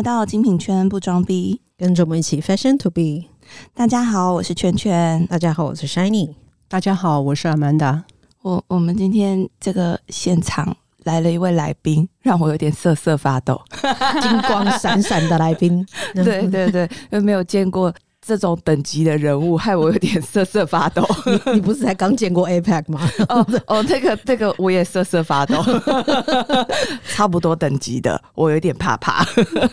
来到精品圈不装逼，跟着我们一起 Fashion to be。大家好，我是圈圈。大家好，我是 Shiny。大家好，我是阿曼达。我我们今天这个现场来了一位来宾，让我有点瑟瑟发抖，金光闪闪的来宾。对 对对，因为没有见过。这种等级的人物，害我有点瑟瑟发抖。你你不是才刚见过 APEC 吗？哦哦，这个这个我也瑟瑟发抖。差不多等级的，我有点怕怕。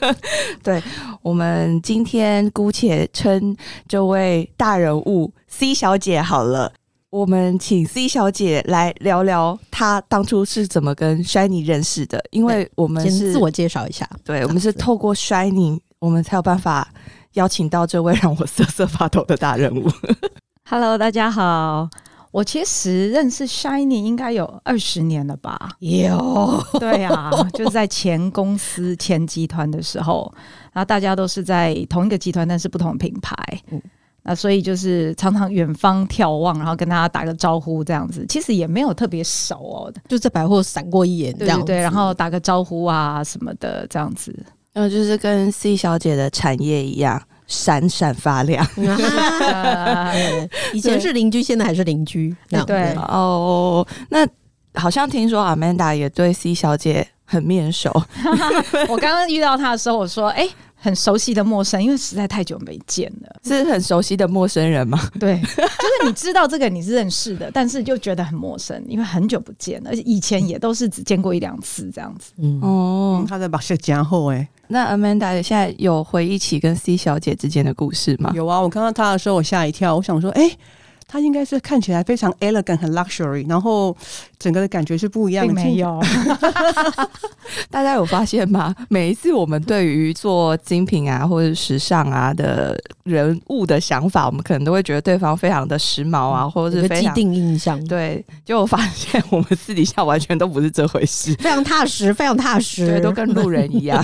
对我们今天姑且称这位大人物 C 小姐好了。我们请 C 小姐来聊聊她当初是怎么跟 Shiny 认识的，因为我们是自我介绍一下。对，我们是透过 Shiny，我们才有办法。邀请到这位让我瑟瑟发抖的大人物。Hello，大家好。我其实认识 Shiny 应该有二十年了吧？有，对啊，就是在前公司前集团的时候，然后大家都是在同一个集团，但是不同品牌。嗯，那所以就是常常远方眺望，然后跟大家打个招呼这样子。其实也没有特别熟哦，就在百货闪过一眼，这样对，然后打个招呼啊什么的这样子。嗯，就是跟 C 小姐的产业一样，闪闪发亮。以前是邻居，现在还是邻居。对哦，那好像听说 Amanda 也对 C 小姐很面熟。我刚刚遇到她的时候，我说：“哎。”很熟悉的陌生，因为实在太久没见了，是很熟悉的陌生人吗？对，就是你知道这个你是认识的，但是就觉得很陌生，因为很久不见了，而且以前也都是只见过一两次这样子。嗯哦，他在把事讲后哎，那 Amanda 现在有回忆起跟 C 小姐之间的故事吗？有啊，我看到她的时候我吓一跳，我想说，哎。它应该是看起来非常 elegant 很 luxury，然后整个的感觉是不一样的。没有，大家有发现吗？每一次我们对于做精品啊或者时尚啊的人物的想法，我们可能都会觉得对方非常的时髦啊，或者是既定印象。对，就发现我们私底下完全都不是这回事，非常踏实，非常踏实，对，都跟路人一样。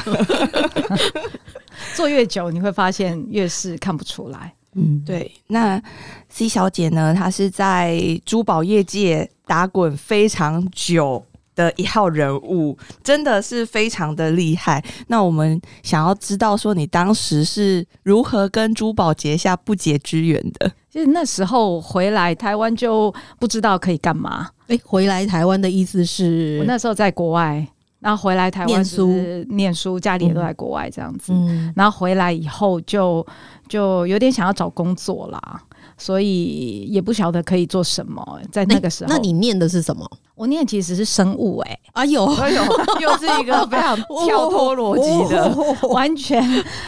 做越久，你会发现越是看不出来。嗯，对。那 C 小姐呢？她是在珠宝业界打滚非常久的一号人物，真的是非常的厉害。那我们想要知道，说你当时是如何跟珠宝结下不解之缘的？其实那时候回来台湾就不知道可以干嘛。哎，回来台湾的意思是我那时候在国外。然后回来台湾念书，念书，家里也都在国外这样子。然后回来以后就就有点想要找工作啦，所以也不晓得可以做什么。在那个时候，那你念的是什么？我念其实是生物，哎，哎呦，哎呦，又是一个非常跳脱逻辑的，完全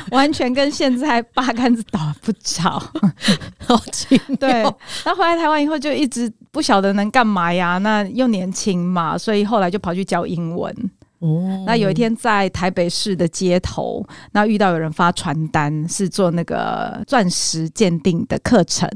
完全跟现在八竿子打不着。好奇对。那回来台湾以后就一直不晓得能干嘛呀？那又年轻嘛，所以后来就跑去教英文。哦，那有一天在台北市的街头，那遇到有人发传单，是做那个钻石鉴定的课程。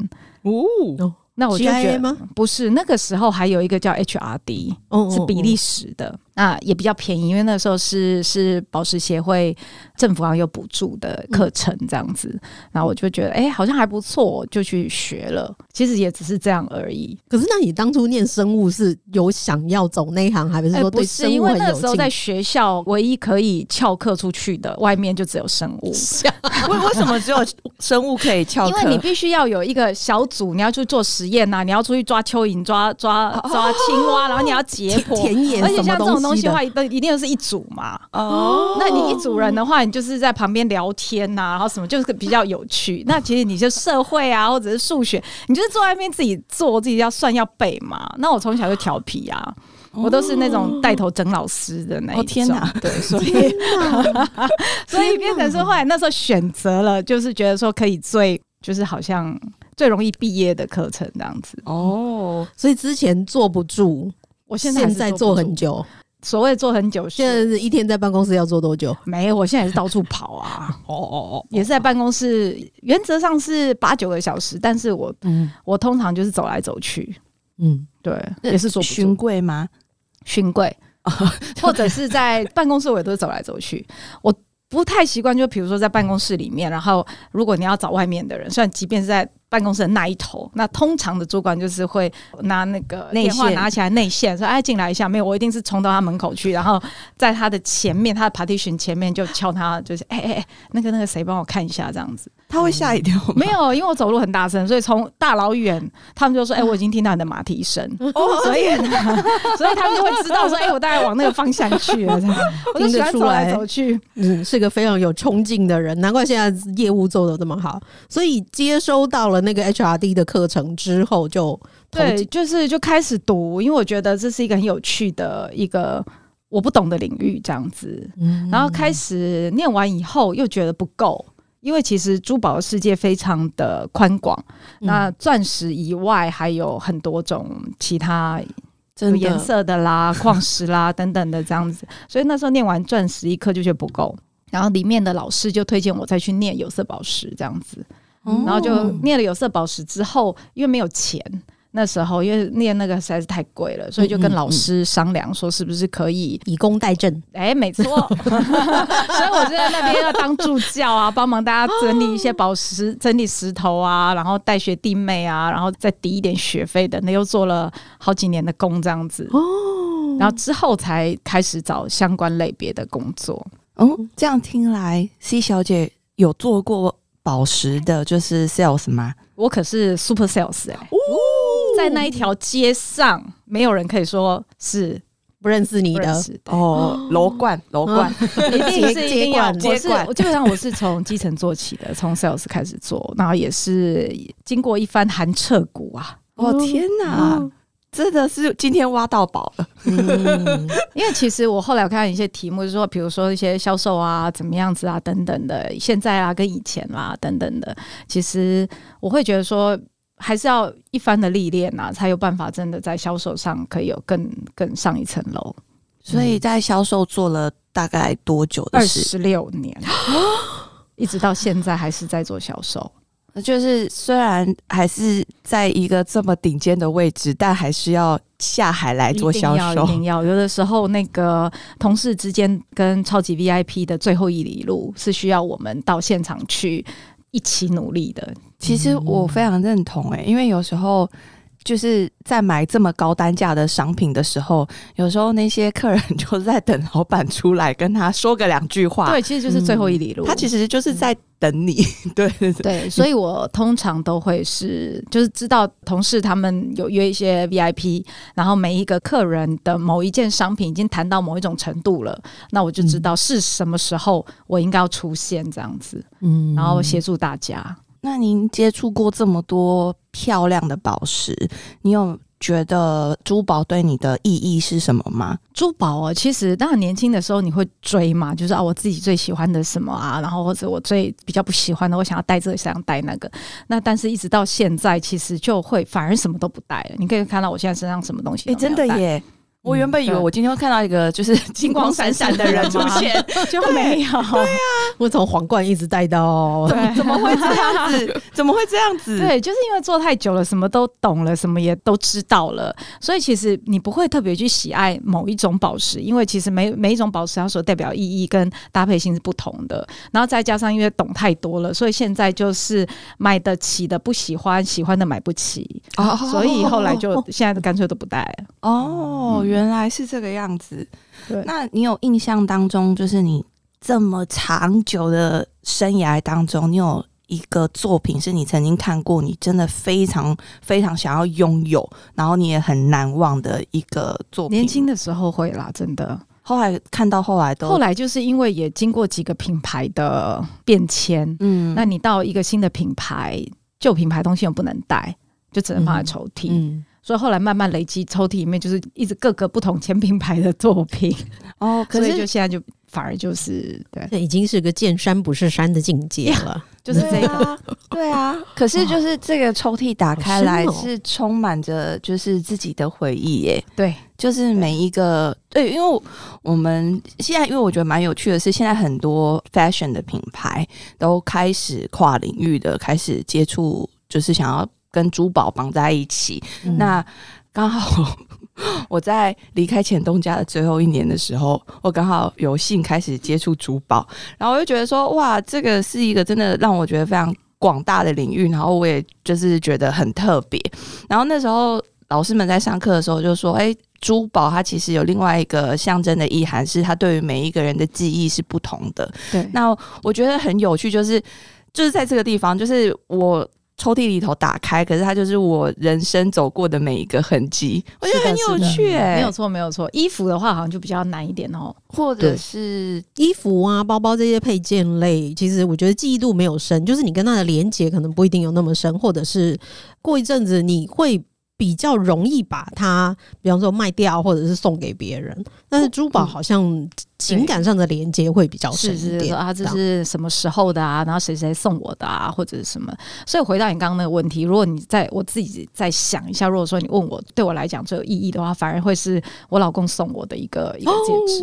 哦。那我就觉得不是那个时候还有一个叫 HRD，是比利时的，那也比较便宜，因为那时候是是宝石协会政府好像有补助的课程这样子，然后我就觉得哎好像还不错，就去学了。其实也只是这样而已。可是那你当初念生物是有想要走那一行，还是说对生物因为那时候在学校唯一可以翘课出去的，外面就只有生物。为 为什么只有生物可以翘课？因为你必须要有一个小组，你要去做实。验呐，你要出去抓蚯蚓、抓抓抓青蛙，然后你要解剖，而且像这种东西的话，都一定是一组嘛。哦，那你一组人的话，你就是在旁边聊天呐，然后什么就是比较有趣。那其实你就社会啊，或者是数学，你就是坐在那边自己做，自己要算要背嘛。那我从小就调皮啊，我都是那种带头整老师的那一种。天哪，对，所以所以变成说后来那时候选择了，就是觉得说可以最，就是好像。最容易毕业的课程这样子哦，所以之前坐不住，我现在在坐很久。所谓坐很久，现在是一天在办公室要做多久？没有，我现在也是到处跑啊。哦哦哦，也是在办公室，原则上是八九个小时，但是我嗯，我通常就是走来走去。嗯，对，也是做巡柜吗？巡柜，或者是在办公室，我也都是走来走去。我。不太习惯，就比如说在办公室里面，然后如果你要找外面的人，虽然即便是在办公室的那一头。那通常的主管就是会拿那个内电话线拿起来内线说：“哎，进来一下。”没有，我一定是冲到他门口去，然后在他的前面，他的 partition 前面就敲他，就是哎哎哎，那个那个谁帮我看一下这样子。他会吓一跳吗？没有，因为我走路很大声，所以从大老远他们就说：“哎、我已经听到你的马蹄声。”哦，所以呢，所以他们就会知道说：“哎、我大概往那个方向去了。”这样，我就喜欢走来走去。嗯，是个非常有冲劲的人，难怪现在业务做的这么好。所以接收到了那个 HRD 的课程之后就，投对，就是就开始读，因为我觉得这是一个很有趣的一个我不懂的领域，这样子。嗯然后开始念完以后，又觉得不够。因为其实珠宝的世界非常的宽广，嗯那钻石以外还有很多种其他颜色的啦、矿石啦等等的这样子，所以那时候念完钻石一颗就觉得不够，然后里面的老师就推荐我再去念有色宝石这样子，哦然后就念了有色宝石之后，因为没有钱。那时候因为念那个实在是太贵了，所以就跟老师商量说是不是可以以工代赈，哎、没错，所以我就在那边要当助教啊，帮忙大家整理一些宝石、整理石头啊，然后带学弟妹啊，然后再抵一点学费的。那，又做了好几年的工这样子。哦，然后之后才开始找相关类别的工作。哦，这样听来，C 小姐有做过宝石的，就是 sales 吗？我可是 super sales 哎、在那一条街上，没有人可以说是不认识你的。哦，楼冠，楼冠，一定是一定要，接我是接管。我基本上我是从基层做起的，从 sales 开始做，然后也是经过一番寒彻骨啊。哦天哪，真的是今天挖到宝了。嗯，因为其实我后来我看到一些题目，就是说，比如说一些销售啊，怎么样子啊，等等的，现在啊跟以前啦、等等的，其实我会觉得说。还是要一番的历练啊，才有办法真的在销售上可以有更更上一层楼。所以在销售做了大概多久的二事？十六年，一直到现在还是在做销售。就是虽然还是在一个这么顶尖的位置，但还是要下海来做销售一定要。有的时候，那个同事之间跟超级 VIP 的最后一里路，是需要我们到现场去一起努力的。其实我非常认同诶、因为有时候。就是在买这么高单价的商品的时候，有时候那些客人就在等老板出来跟他说个两句话。对，其实就是最后一里路。他其实就是在等你。对对对，对，所以我通常都会是，就是知道同事他们有约一些 VIP，然后每一个客人的某一件商品已经谈到某一种程度了，那我就知道是什么时候我应该要出现这样子，嗯然后协助大家。那您接触过这么多漂亮的宝石，你有觉得珠宝对你的意义是什么吗？珠宝哦，其实当然年轻的时候你会追嘛，就是啊我自己最喜欢的什么啊，然后或者我最比较不喜欢的，我想要戴这个，想要戴那个。那但是一直到现在，其实就会反而什么都不戴了。你可以看到我现在身上什么东西哎、真的耶！我原本以为我今天会看到一个就是 金光闪闪的人出现，就没有。我从皇冠一直戴到，对，怎么会这样子？怎么会这样子？对，就是因为做太久了，什么都懂了，什么也都知道了，所以其实你不会特别去喜爱某一种宝石，因为其实每每一种宝石它所代表意义跟搭配性是不同的。然后再加上因为懂太多了，所以现在就是买得起的不喜欢，喜欢的买不起，哦所以后来就现在干脆都不戴了。哦，原来是这个样子。对那你有印象当中，就是你这么长久的生涯当中，你有一个作品是你曾经看过，你真的非常非常想要拥有，然后你也很难忘的一个作品。年轻的时候会啦，真的。后来看到后来都后来就是因为也经过几个品牌的变迁，嗯那你到一个新的品牌，旧品牌东西又不能带，就只能放在抽屉。嗯，所以后来慢慢累积，抽屉里面就是一直各个不同前品牌的作品，哦，可所以是就现在就反而就是对，这已经是个见山不是山的境界了。就是这个。啊，对啊。可是就是这个抽屉打开来是充满着就是自己的回忆耶，对，就是每一个对，因为我们现在因为我觉得蛮有趣的是，现在很多 fashion 的品牌都开始跨领域的开始接触，就是想要跟珠宝绑在一起。嗯那刚好我在离开前东家的最后一年的时候，我刚好有幸开始接触珠宝，然后我就觉得说，哇，这个是一个真的让我觉得非常广大的领域，然后我也就是觉得很特别。然后那时候老师们在上课的时候就说：“哎，珠宝它其实有另外一个象征的意涵，是它对于每一个人的记忆是不同的。”对，那我觉得很有趣，就是就是在这个地方，就是我。抽屉里头打开，可是它就是我人生走过的每一个痕迹，我觉得很有趣哎，没有错，没有错。衣服的话，好像就比较难一点哦，或者是衣服啊、包包这些配件类，其实我觉得记忆度没有深，就是你跟它的连接可能不一定有那么深，或者是过一阵子你会。比较容易把它，比方说卖掉，或者是送给别人。但是珠宝好像情感上的连接会比较深一点啊，这是什么时候的啊？然后谁谁送我的啊，或者是什么？所以回到你刚刚那个问题，如果你在我自己再想一下，如果说你问我对我来讲最有意义的话，反而会是我老公送我的一个一个戒指，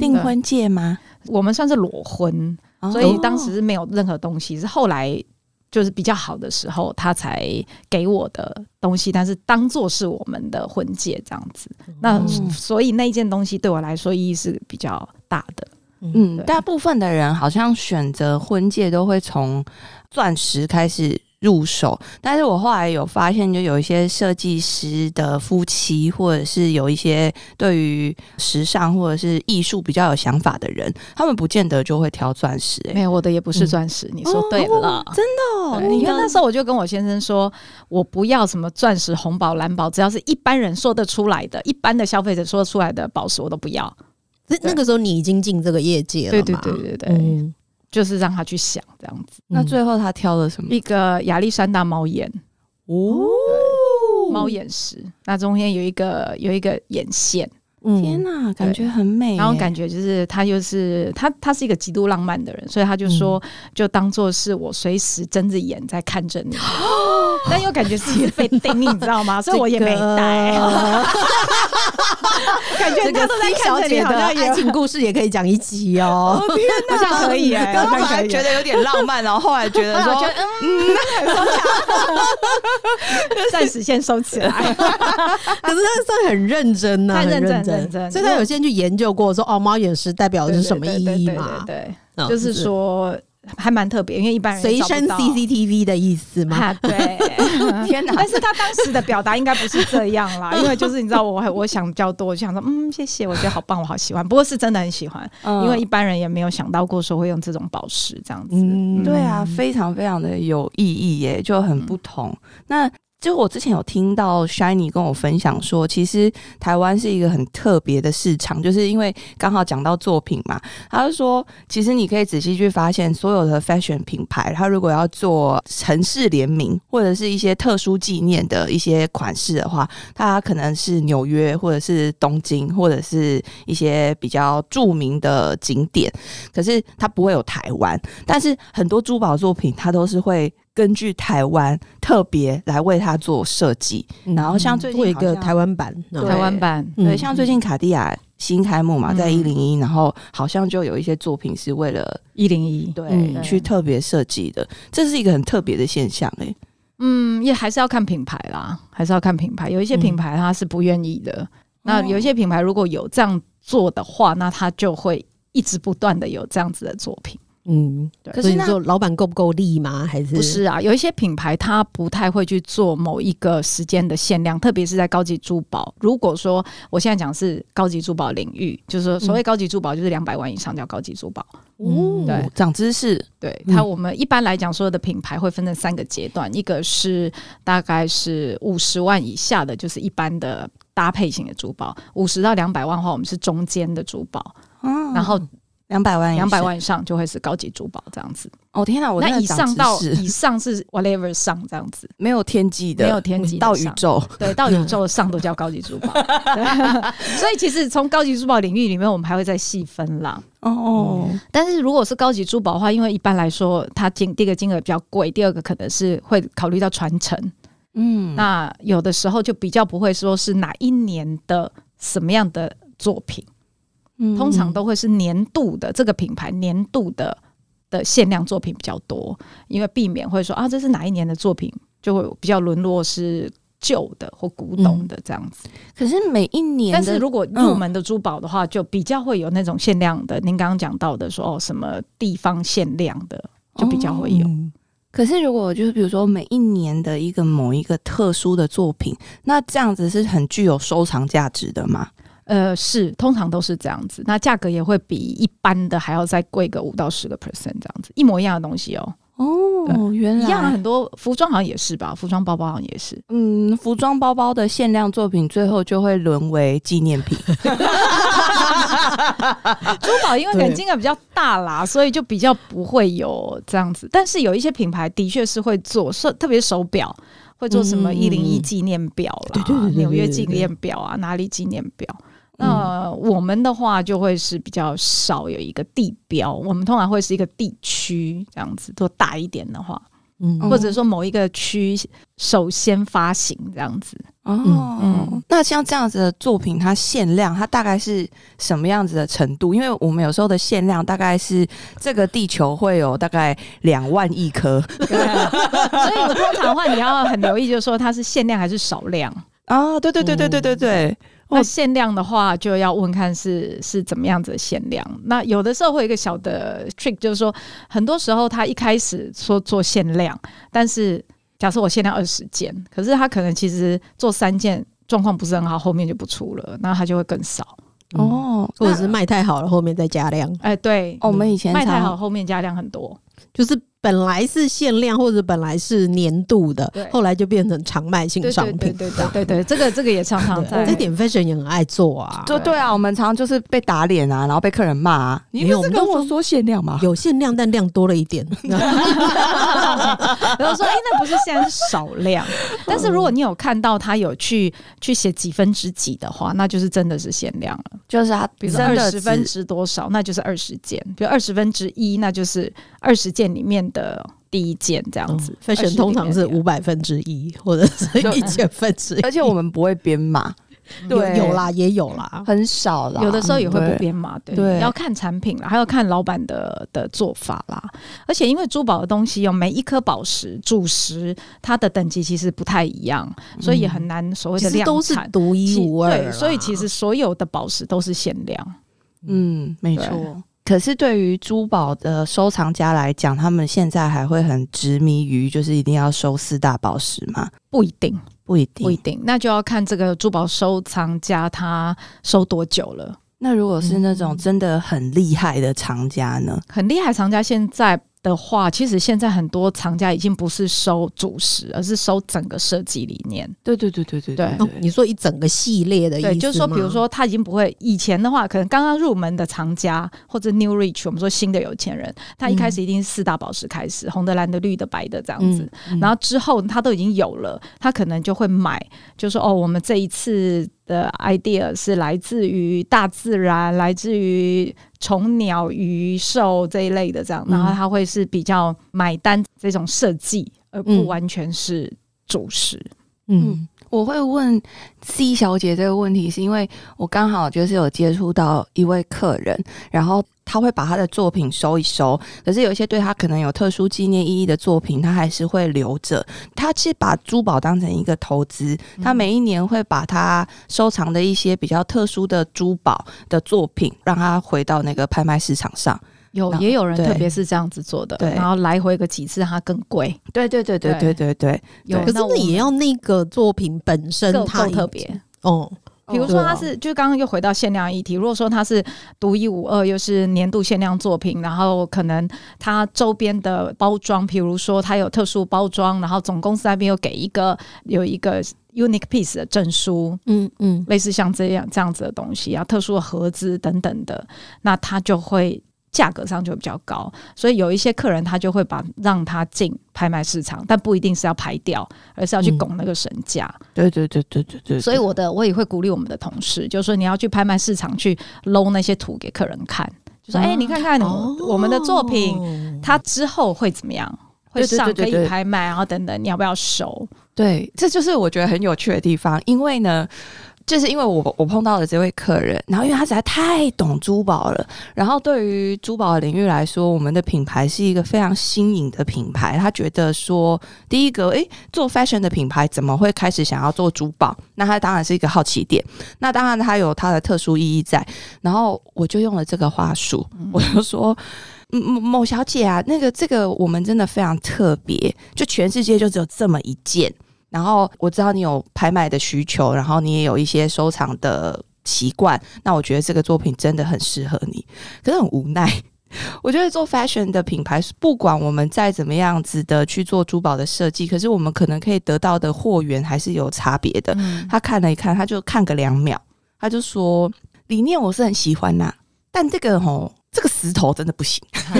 订婚戒吗？我们算是裸婚，所以当时是没有任何东西，是后来。就是比较好的时候，他才给我的东西，但是当做是我们的婚戒这样子。那所以那件东西对我来说意义是比较大的。嗯，大部分的人好像选择婚戒都会从钻石开始。入手，但是我后来有发现，就有一些设计师的夫妻，或者是有一些对于时尚或者是艺术比较有想法的人，他们不见得就会挑钻石。没有，我的也不是钻石。你说对了，真的。你看那时候我就跟我先生说，我不要什么钻石、红宝、蓝宝，只要是一般人说得出来的，一般的消费者说得出来的宝石，我都不要。那那个时候你已经进这个业界了，对对对对对。就是让他去想这样子，那最后他挑了什么？一个亚历山大猫眼。哦，猫眼石，那中间有一个有一个眼线，天哪，感觉很美。然后感觉就是他就是他他是一个极度浪漫的人，所以他就说就当做是我随时睁着眼在看着你，但又感觉自己被盯，你知道吗？所以我也没戴。感觉这个 C 小姐的爱情故事也可以讲一集哦。天哪，这样可以哎！刚刚还觉得有点浪漫，然后后来觉得说，嗯，暂时先收起来。可是他算很认真呐，很认真，所以他有先去研究过，说哦，猫眼石代表的是什么意义嘛？对，就是说。还蛮特别，因为一般人随身 CCTV 的意思嘛。对，天哪！但是他当时的表达应该不是这样啦，因为就是你知道，我我想比较多，就想说，嗯，谢谢，我觉得好棒，我好喜欢。不过是真的很喜欢，因为一般人也没有想到过说会用这种宝石这样子。对啊，非常非常的有意义耶，就很不同。那。就我之前有听到 Shiny 跟我分享说，其实台湾是一个很特别的市场，就是因为刚好讲到作品嘛。他就说，其实你可以仔细去发现，所有的 fashion 品牌，它如果要做城市联名或者是一些特殊纪念的一些款式的话，它可能是纽约或者是东京或者是一些比较著名的景点，可是它不会有台湾。但是很多珠宝作品，它都是会。根据台湾特别来为它做设计，然后像最近一个台湾版，台湾版。对，像最近卡地亚新开幕嘛，在一零一，然后好像就有一些作品是为了一零一。对去特别设计的，这是一个很特别的现象哎。嗯，也还是要看品牌啦，还是要看品牌，有一些品牌它是不愿意的，那有一些品牌如果有这样做的话，那他就会一直不断的有这样子的作品。嗯，可是你说老板够不够力吗？还是不是啊？有一些品牌它不太会去做某一个时间的限量，特别是在高级珠宝。如果说我现在讲是高级珠宝领域，就是说所谓高级珠宝就是两百万以上叫高级珠宝。哦，对，长知识。对，它我们一般来讲所有的品牌会分成三个阶段，一个是大概是五十万以下的，就是一般的搭配型的珠宝；五十到两百万的话，我们是中间的珠宝。嗯，然后。两百万，两百万以上就会是高级珠宝这样子。哦天哪，我那以上到以上是 whatever 上这样子，没有天际的，没有天际到宇宙，对，到宇宙上都叫高级珠宝。所以其实从高级珠宝领域里面，我们还会再细分啦。哦，但是如果是高级珠宝的话，因为一般来说，它金第一个金额比较贵，第二个可能是会考虑到传承。嗯，那有的时候就比较不会说是哪一年的什么样的作品。通常都会是年度的这个品牌年度的的限量作品比较多，因为避免会说啊，这是哪一年的作品，就会比较沦落是旧的或古董的这样子。可是每一年，但是如果入门的珠宝的话，就比较会有那种限量的。您刚刚讲到的说哦，什么地方限量的，就比较会有。可是如果就是比如说每一年的一个某一个特殊的作品，那这样子是很具有收藏价值的吗？呃，是，通常都是这样子。那价格也会比一般的还要再贵个五到十个 percent 这样子，一模一样的东西哦。哦，原来一样啊，很多服装好像也是吧，服装包包好像也是。嗯，服装包包的限量作品最后就会沦为纪念品。珠宝因为可能金额比较大啦，所以就比较不会有这样子。但是有一些品牌的确是会做，手特别手表会做什么一零一纪念表啦，纽约纪念表啊，哪里纪念表。那我们的话就会是比较少有一个地标，我们通常会是一个地区这样子，做大一点的话，嗯嗯或者说某一个区首先发行这样子。哦，嗯那像这样子的作品，它限量，它大概是什么样子的程度？因为我们有时候的限量大概是这个地球会有大概两万亿颗所以我通常的话你要很留意，就是说它是限量还是少量。啊！对对对对对对对，那限量的话，就要问看是是怎么样子的限量。那有的时候会有一个小的 trick，就是说，很多时候他一开始说做限量，但是假设我限量二十件，可是他可能其实做三件状况不是很好，后面就不出了，那他就会更少。哦，哦，或者是卖太好了，后面再加量，哎，对，哦我们以前卖太好，后面加量很多。就是本来是限量或者本来是年度的，后来就变成常卖性商品。对对对对这个这个也常常在这点 fashion 也很爱做啊，就对啊，我们常常就是被打脸啊，然后被客人骂啊。你没有不是我们都跟我说限量吗？有限量，但量多了一点。然后说，哎、那不是现在是少量，但是如果你有看到他有去去写几分之几的话，那就是真的是限量了。就是他比如说二十分只之多少，那就是二十件；比如二十分之一，那就是二十件里面的第一件这样子。fashion 通常是五百分之一，或者是一千分之一，而且我们不会编码，对有啦，也有啦。很少啦。有的时候也会不编码，对，对要看产品啦，还要看老板的的做法啦。而且因为珠宝的东西有每一颗宝石主石，它的等级其实不太一样，所以也很难所谓的量其实都是产。独一无二，对，所以其实所有的宝石都是限量。嗯，没错。可是对于珠宝的收藏家来讲，他们现在还会很执迷于就是一定要收四大宝石吗？不一定，不一定。不一定，那就要看这个珠宝收藏家他收多久了。那如果是那嗯种真的很厉害的藏家呢？很厉害藏家现在的话，其实现在很多藏家已经不是收主石，而是收整个设计理念。对对对对对对哦，你说一整个系列的意思对，就是说，比如说他已经不会以前的话，可能刚刚入门的藏家或者 new rich，我们说新的有钱人，他一开始一定是四大宝石开始，红的、蓝的、绿的、白的这样子。嗯然后之后他都已经有了，他可能就会买，就说哦，我们这一次的 idea 是来自于大自然，来自于虫鸟鱼兽这一类的这样，嗯然后它会是比较买单这种设计，而不嗯。完全是主食。嗯我会问 C 小姐这个问题，是因为我刚好就是有接触到一位客人，然后他会把他的作品收一收，可是有一些对他可能有特殊纪念意义的作品，他还是会留着。他是把珠宝当成一个投资，他每一年会把他收藏的一些比较特殊的珠宝的作品，让他回到那个拍卖市场上。有也有人特别是这样子做的，然后来回个几次，它更贵。对对对对对对对，有可是那也要那个作品本身够特别。哦，比如说它对是，就刚刚又回到限量议题。如果说它是独一无二，又是年度限量作品，然后可能它周边的包装，比如说它有特殊包装，然后总公司那边又给一个有一个 unique piece 的证书，嗯嗯类似像这样这样子的东西啊，特殊的盒子等等的，那它就会价格上就会比较高。所以有一些客人他就会把让他进拍卖市场，但不一定是要排掉，而是要去嗯拱那个神价。对对对对对对。所以我的我也会鼓励我们的同事，就是说你要去拍卖市场去搂那些图给客人看，就说哎、哦你看看我我们的作品，品它之后会怎么样？会上可以拍卖，然后等等，你要不要收？对，这就是我觉得很有趣的地方，因为呢。就是因为我我碰到了这位客人，然后因为他实在太懂珠宝了，然后对于珠宝领域来说，我们的品牌是一个非常新颖的品牌。他觉得说，第一个，诶，做 fashion 的品牌怎么会开始想要做珠宝？那他当然是一个好奇点。那当然他有他的特殊意义在。然后我就用了这个话术，我就说。某某小姐啊，那个这个我们真的非常特别，就全世界就只有这么一件。然后我知道你有拍卖的需求，然后你也有一些收藏的习惯，那我觉得这个作品真的很适合你。可是很无奈，我觉得做 fashion 的品牌，不管我们再怎么样子的去做珠宝的设计，可是我们可能可以得到的货源还是有差别的。他看了一看，他就看个两秒，他就说理念我是很喜欢呐，但这个吼。这个石头真的不行，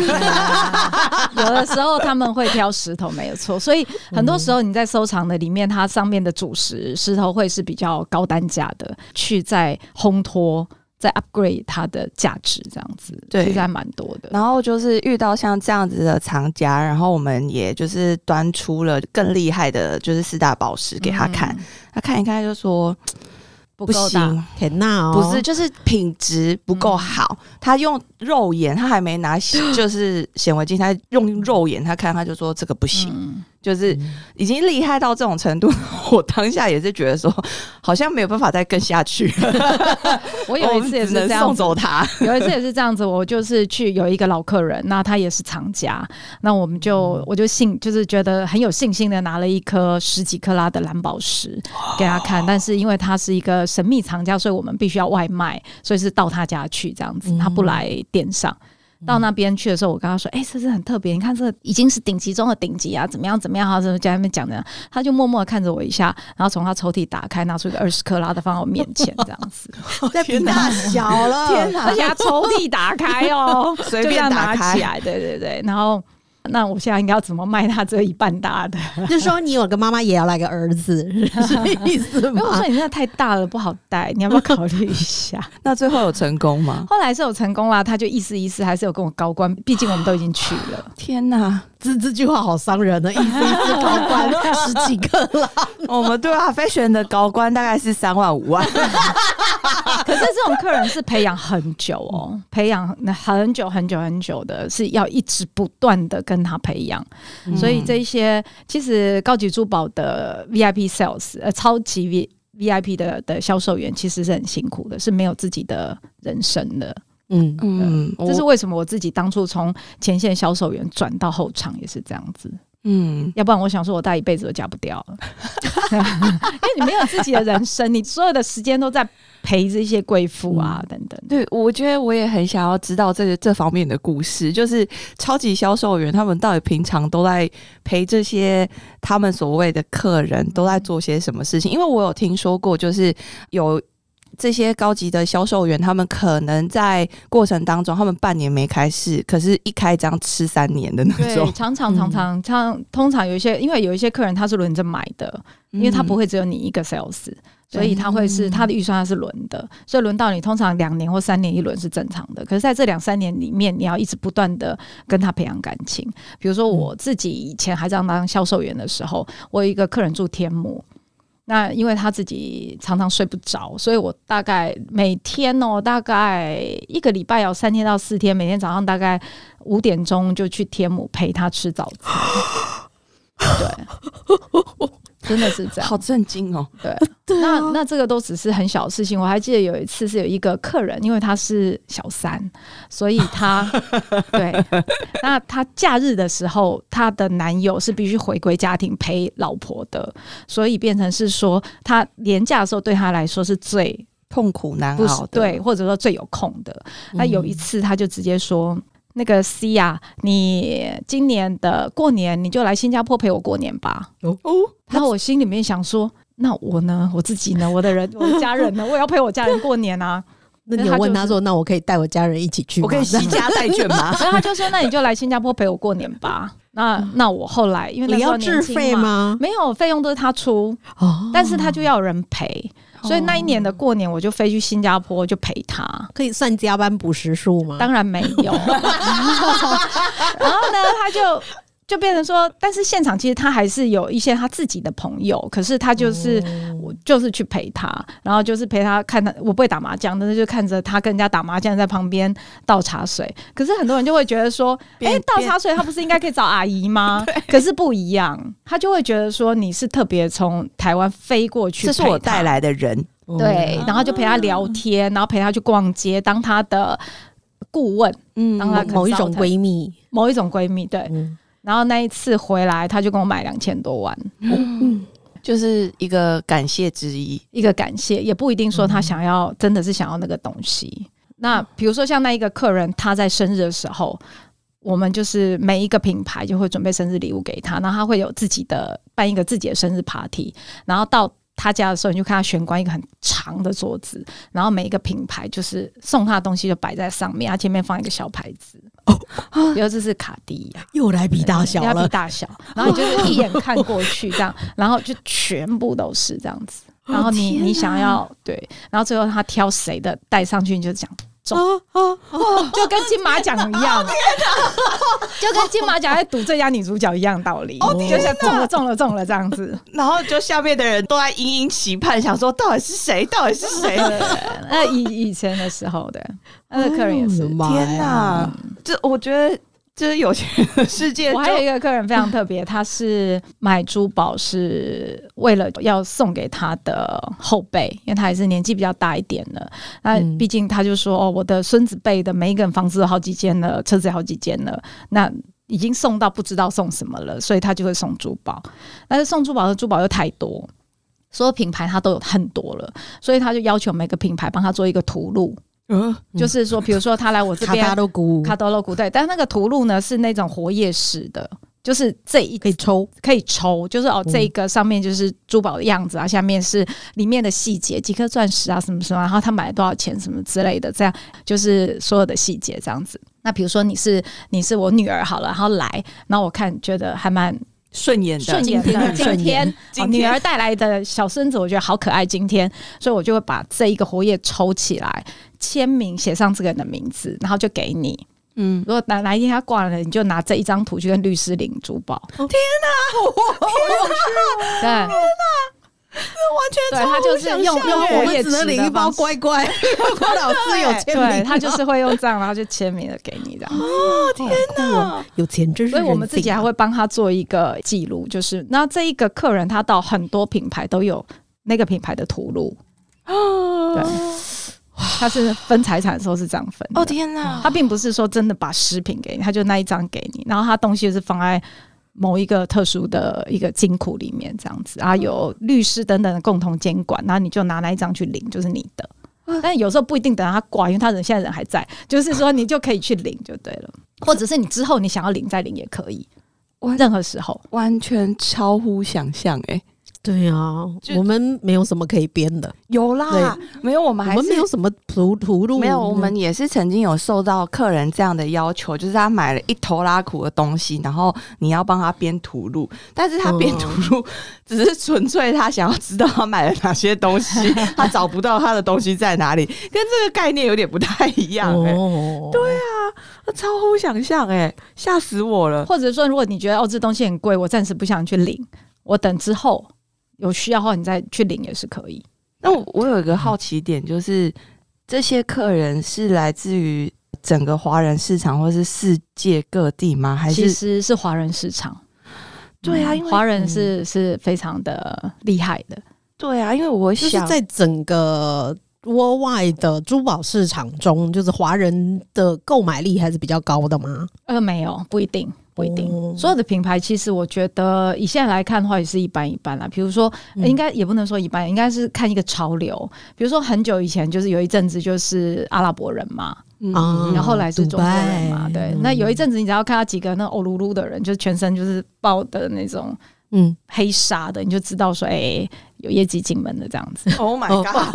有的时候他们会挑石头没有错，所以很多时候你在收藏的里面，它上面的主石石头会是比较高单价的，去再烘托、再 upgrade 它的价值，这样子，对，其实还蛮多的。然后就是遇到像这样子的藏家，然后我们也就是端出了更厉害的，就是四大宝石给他看，他看一看就说。不行，很娜哦，不是，就是品质不够好。他用肉眼，他还没拿 就是显微镜，他用肉眼，他看他就说这个不行。就是已经厉害到这种程度，我当下也是觉得说，好像没有办法再跟下去。我有一次也是这样送走他，有一次也是这样子。我就是去有一个老客人，那他也是藏家，那我们就我就信，就是觉得很有信心的拿了一颗十几克拉的蓝宝石给他看。但是因为他是一个神秘藏家，所以我们必须要外卖，所以是到他家去这样子，他不来店上。到那边去的时候，我跟他说：“哎，这是很特别，你看这已经是顶级中的顶级啊，怎么样怎么样？”他在那边讲的，他就默默的看着我一下，然后从他抽屉打开，拿出一个二十克拉的放我面前，这样子，在比大小了，天哪！而且他抽屉打开哦，随便拿起来，对对对，然后。那我现在应该要怎么卖他这一半大的？就是说你有个妈妈也要来个儿子，是意思吗？我说你那太大了不好带，你要不要考虑一下？那最后有成功吗？后来是有成功啦，他就意思意思，还是有跟我高官，毕竟我们都已经去了。天哪！这这句话好伤人的，意思意思高官十几个了。我们对啊，飞旋的高官大概是三万五万。可是这种客人是培养很久哦，培养很久很久很久的，是要一直不断的跟他培养。所以这些其实高级珠宝的 VIP sales，呃，超级 V VIP 的的销售员其实是很辛苦的，是没有自己的人生的。嗯嗯，这是为什么我自己当初从前线销售员转到后场也是这样子。嗯，要不然我想说，我大一辈子都嫁不掉了，因为你没有自己的人生，你所有的时间都在陪这些贵妇啊等等。对，我觉得我也很想要知道这个这方面的故事，就是超级销售员他们到底平常都在陪这些他们所谓的客人都在做些什么事情？因为我有听说过，就是有。这些高级的销售员，他们可能在过程当中，他们半年没开市，可是一开张吃三年的那种。对，常常常常常，通常有一些，因为有一些客人他是轮着买的，因为他不会只有你一个 sales，所以他会是他的预算他是轮的，所以轮到你通常两年或三年一轮是正常的。可是在这两三年里面，你要一直不断的跟他培养感情。比如说我自己以前还在当销售员的时候，我有一个客人住天母。那因为他自己常常睡不着，所以我大概每天哦，大概一个礼拜有三天到四天，每天早上大概五点钟就去天母陪他吃早餐。对。真的是这样，好震惊哦！对，那那这个都只是很小的事情。我还记得有一次是有一个客人，因为他是小三，所以他 对那他假日的时候，他的男友是必须回归家庭陪老婆的，所以变成是说他年假的时候对他来说是最痛苦难熬的，对，或者说最有空的。那有一次他就直接说。那个 C 呀，你今年的过年你就来新加坡陪我过年吧。哦，然后我心里面想说，那我呢？我自己呢？我的人，我的家人呢？我也要陪我家人过年啊。那你问他说，那我可以带我家人一起去？我可以携家带眷吗？然后他就说，那你就来新加坡陪我过年吧。那那我后来因为你要自费吗？没有，费用都是他出。哦，但是他就要人陪。所以那一年的过年，我就飞去新加坡，就陪他。可以算加班补时数吗？当然没有。然后呢，他就就变成说，但是现场其实他还是有一些他自己的朋友，可是他就是我就是去陪他，然后就是陪他看他。我不会打麻将，但是就看着他跟人家打麻将，在旁边倒茶水。可是很多人就会觉得说，哎，倒茶水他不是应该可以找阿姨吗？可是不一样，他就会觉得说你是特别从台湾飞过去，这是我带来的人。对，然后就陪他聊天，然后陪他去逛街，当他的顾问，嗯当他某一种闺蜜，某一种闺蜜，对。嗯，然后那一次回来，他就跟我买两千多万，就是一个感谢之一。一个感谢，也不一定说他想要，真的是想要那个东西。那比如说像那一个客人，他在生日的时候，我们就是每一个品牌就会准备生日礼物给他，然后他会有自己的办一个自己的生日 party，然后到。他家的时候，你就看他玄关一个很长的桌子，然后每一个品牌就是送他的东西就摆在上面，他前面放一个小牌子，比如这是卡地亚，又来比大小要比了，大小，然后你就是一眼看过去这样，然后就全部都是这样子，然后你你想要对，然后最后他挑谁的带上去，你就讲中啊啊就跟金马奖一样，就跟金马奖在赌最佳女主角一样道理，就是中了中了中了这样子。然后就下面的人都在殷殷期盼，想说到底是谁？到底是谁？那 以以前的时候的那个客人也是天呀哪！这我觉得这是有钱人的世界。我还有一个客人非常特别，他是买珠宝是为了要送给他的后辈，因为他也是年纪比较大一点了。那嗯毕竟他就说：“哦，我的孙子辈的每一个人房子有好几间了，车子有好几间了，那已经送到不知道送什么了，所以他就会送珠宝。但是送珠宝的珠宝又太多。”所有品牌他都有很多了，所以他就要求每个品牌帮他做一个图录，嗯，就是说，比如说他来我这卡边达都估卡多洛古对，但是那个图录呢是那种活页式的，就是这一可以抽，可以抽，就是哦，嗯这个上面就是珠宝的样子啊，下面是里面的细节，几颗钻石啊，什么什么，然后他买了多少钱什么之类的，这样就是所有的细节这样子。那比如说你是你是我女儿好了，然后来，然后我看觉得还蛮顺眼的，顺眼的，今天今天哦今天。女儿带来的小孙子，我觉得好可爱。今天，所以我就会把这一个活页抽起来，签名写上这个人的名字，然后就给你。嗯，如果哪哪一天他挂了，你就拿这一张图去跟律师领珠宝。哦。天哪！对，完全对他就是用用我们活页纸只能领一包乖乖，郭老师有签名，对他就是会用这样，然后就签名了给你这样。哦天哪，有钱真是所以我们自己还会帮他做一个记录，就是那这一个客人他到很多品牌都有那个品牌的图录，对，他是分财产的时候是这样分的。哦天哪！他并不是说真的把食品给你，他就那一张给你，然后他东西是放在某一个特殊的一个金库里面这样子，啊，有律师等等的共同监管，然后你就拿那一张去领，就是你的。但有时候不一定等到他挂，因为他人现在人还在，就是说你就可以去领就对了，或者是你之后你想要领再领也可以，任何时候。完全超乎想象哎、对啊，我们没有什么可以编的，有啦，没有我们我还是们没有什么图图路，没有，我们也是曾经有受到客人这样的要求，就是他买了一头拉苦的东西，然后你要帮他编图录，但是他编图录 只是纯粹他想要知道他买了哪些东西，他找不到他的东西在哪里，跟这个概念有点不太一样哎、哦，对啊，超乎想象哎、吓死我了。或者说，如果你觉得哦这东西很贵，我暂时不想去领，我等之后有需要的话，你再去领也是可以。那我我有一个好奇点，就是这些客人是来自于整个华人市场，或是世界各地吗？还是其是实是华人市场，对啊，因为华人是是非常的厉害的。对啊，因为我就是想在整个 worldwide 的珠宝市场中，就是华人的购买力还是比较高的吗？呃，没有，不一定，不一定。哦所有的品牌，其实我觉得以现在来看的话，也是一般一般啦。比如说，嗯应该也不能说一般，应该是看一个潮流。比如说，很久以前就是有一阵子就是阿拉伯人嘛，然后后来是中国人嘛，对。嗯那有一阵子，你只要看到几个那欧噜噜的人，就是全身就是包的那种嗯，黑纱的，你就知道说，哎、有业绩进门的这样子，Oh my god！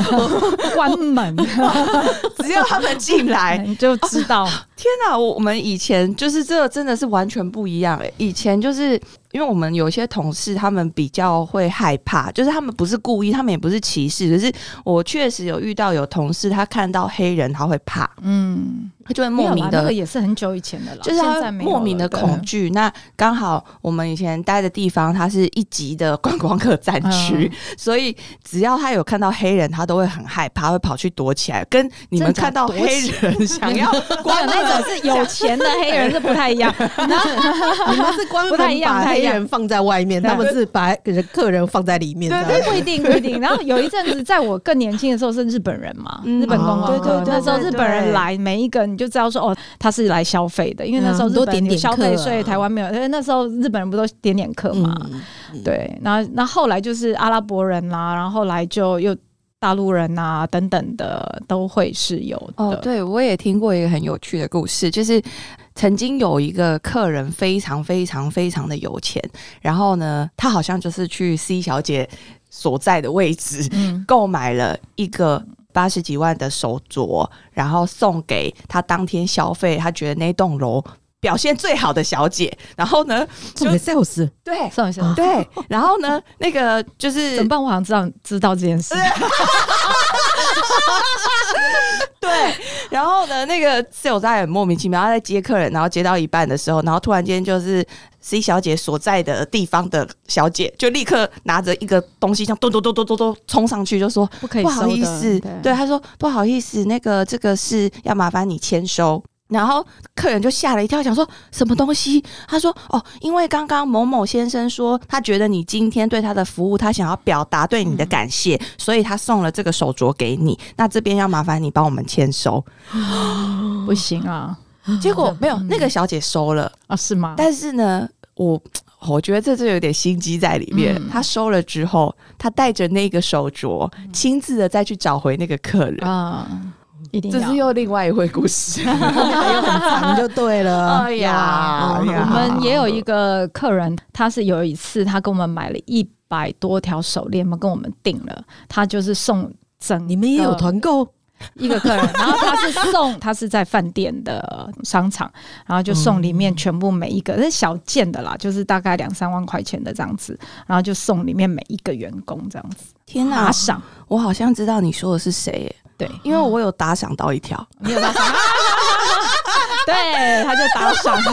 关门 只要他们进来，你就知道。天哪！我我们以前就是这个真的是完全不一样诶、以前就是因为我们有些同事，他们比较会害怕，就是他们不是故意，他们也不是歧视，可是我确实有遇到有同事，他看到黑人他会怕，嗯，他就会莫名的那个也是很久以前的了，就是莫名的恐惧。那刚好我们以前待的地方，它是一级的观光客战区，嗯所以只要他有看到黑人，他都会很害怕，会跑去躲起来。跟你们看到黑人想要 没有关那种是有钱的黑人是不太一样。然 后你们是官不太一样不太一样黑人放在外面，他们是把客人放在里面。这样不一定不一定。然后有一阵子，在我更年轻的时候是日本人嘛，嗯日本观光对对对那时候日本人来，每一个你就知道说哦，他是来消费的，因为那时候都点点消费客啊税，台湾没有。因为那时候日本人不都点点客嘛？嗯，对，然后那后来就是阿拉伯人啦，然后后来就又大陆人啊等等的都会是有的。哦，对，我也听过一个很有趣的故事，就是曾经有一个客人非常非常非常的有钱，然后呢，他好像就是去 C 小姐所在的位置嗯，购买了一个。八十几万的手镯，然后送给他当天消费，他觉得那栋楼表现最好的小姐。然后呢，送给 sales，对，sales，对，然后呢，那个就是怎么办？我好像知道知道这件事。对，然后呢，那个室友在很莫名其妙，他在接客人，然后接到一半的时候，然后突然间就是 C 小姐所在的地方的小姐就立刻拿着一个东西，像咚咚咚咚咚咚冲上去，就说不可以不好意思，对对，他说不好意思，那个这个是要麻烦你签收。然后客人就吓了一跳，想说什么东西？他说：“哦，因为刚刚某某先生说，他觉得你今天对他的服务，他想要表达对你的感谢，所以他送了这个手镯给你。那这边要麻烦你帮我们签收。不行啊结果没有，那个小姐收了，啊是吗？但是呢，我我觉得这就有点心机在里面。嗯她收了之后，她带着那个手镯，亲自的再去找回那个客人。啊，一定要这是。又另外一回故事。又很长就对了。哎呀，嗯哎呀我们也有一个客人，他是有一次他跟我们买了一百多条手链嘛，跟我们订了，他就是送整你们也有团购，一个客人，然后他是送他是在饭店的商场，然后就送里面全部每一个，是小件的啦，就是大概两三万块钱的这样子，然后就送里面每一个员工这样子天哪打！赏，我好像知道你说的是谁耶，对，因为我有打赏到一条。你有打赏？对，他就打赏，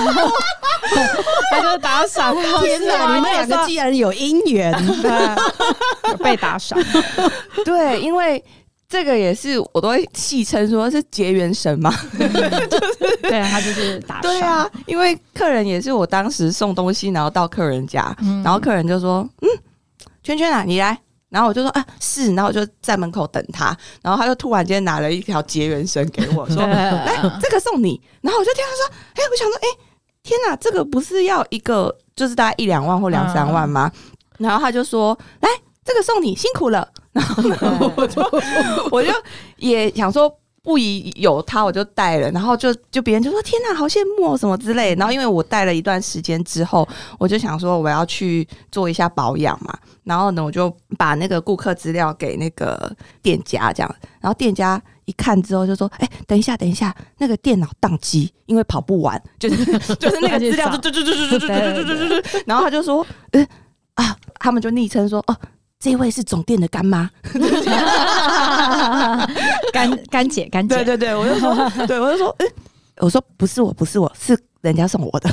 他就打赏。天哪！你们两个既然有姻缘，有被打赏，对，因为这个也是我都会戏称说是结缘神嘛。对他就是打。对啊，因为客人也是我当时送东西，然后到客人家，嗯然后客人就说：“嗯，圈圈啊，你来。”然后我就说：“啊，是。”然后我就在门口等他，然后他就突然间拿了一条结缘绳给我，说：“来，这个送你。”然后我就听他说：“哎、我想说，哎、天哪，这个不是要一个就是大概一两万或两三万吗？”然后他就说：“来，这个送你，辛苦了。”然后呢，我就我就也想说。不疑有他，我就带了，然后就就别人就说天哪，好羡慕哦什么之类。然后因为我带了一段时间之后，我就想说我要去做一下保养嘛。然后呢，我就把那个顾客资料给那个店家，这样。然后店家一看之后就说：“哎、等一下，等一下，那个电脑宕机，因为跑不完，就是就是那个资料就就就就就就就就就就就。”然后他就说：“嗯啊，他们就昵称说哦。”这位是总店的干妈，干干姐，干姐，对对对，我就说，对我就说，哎、我说不是我，不是我，是人家送我的，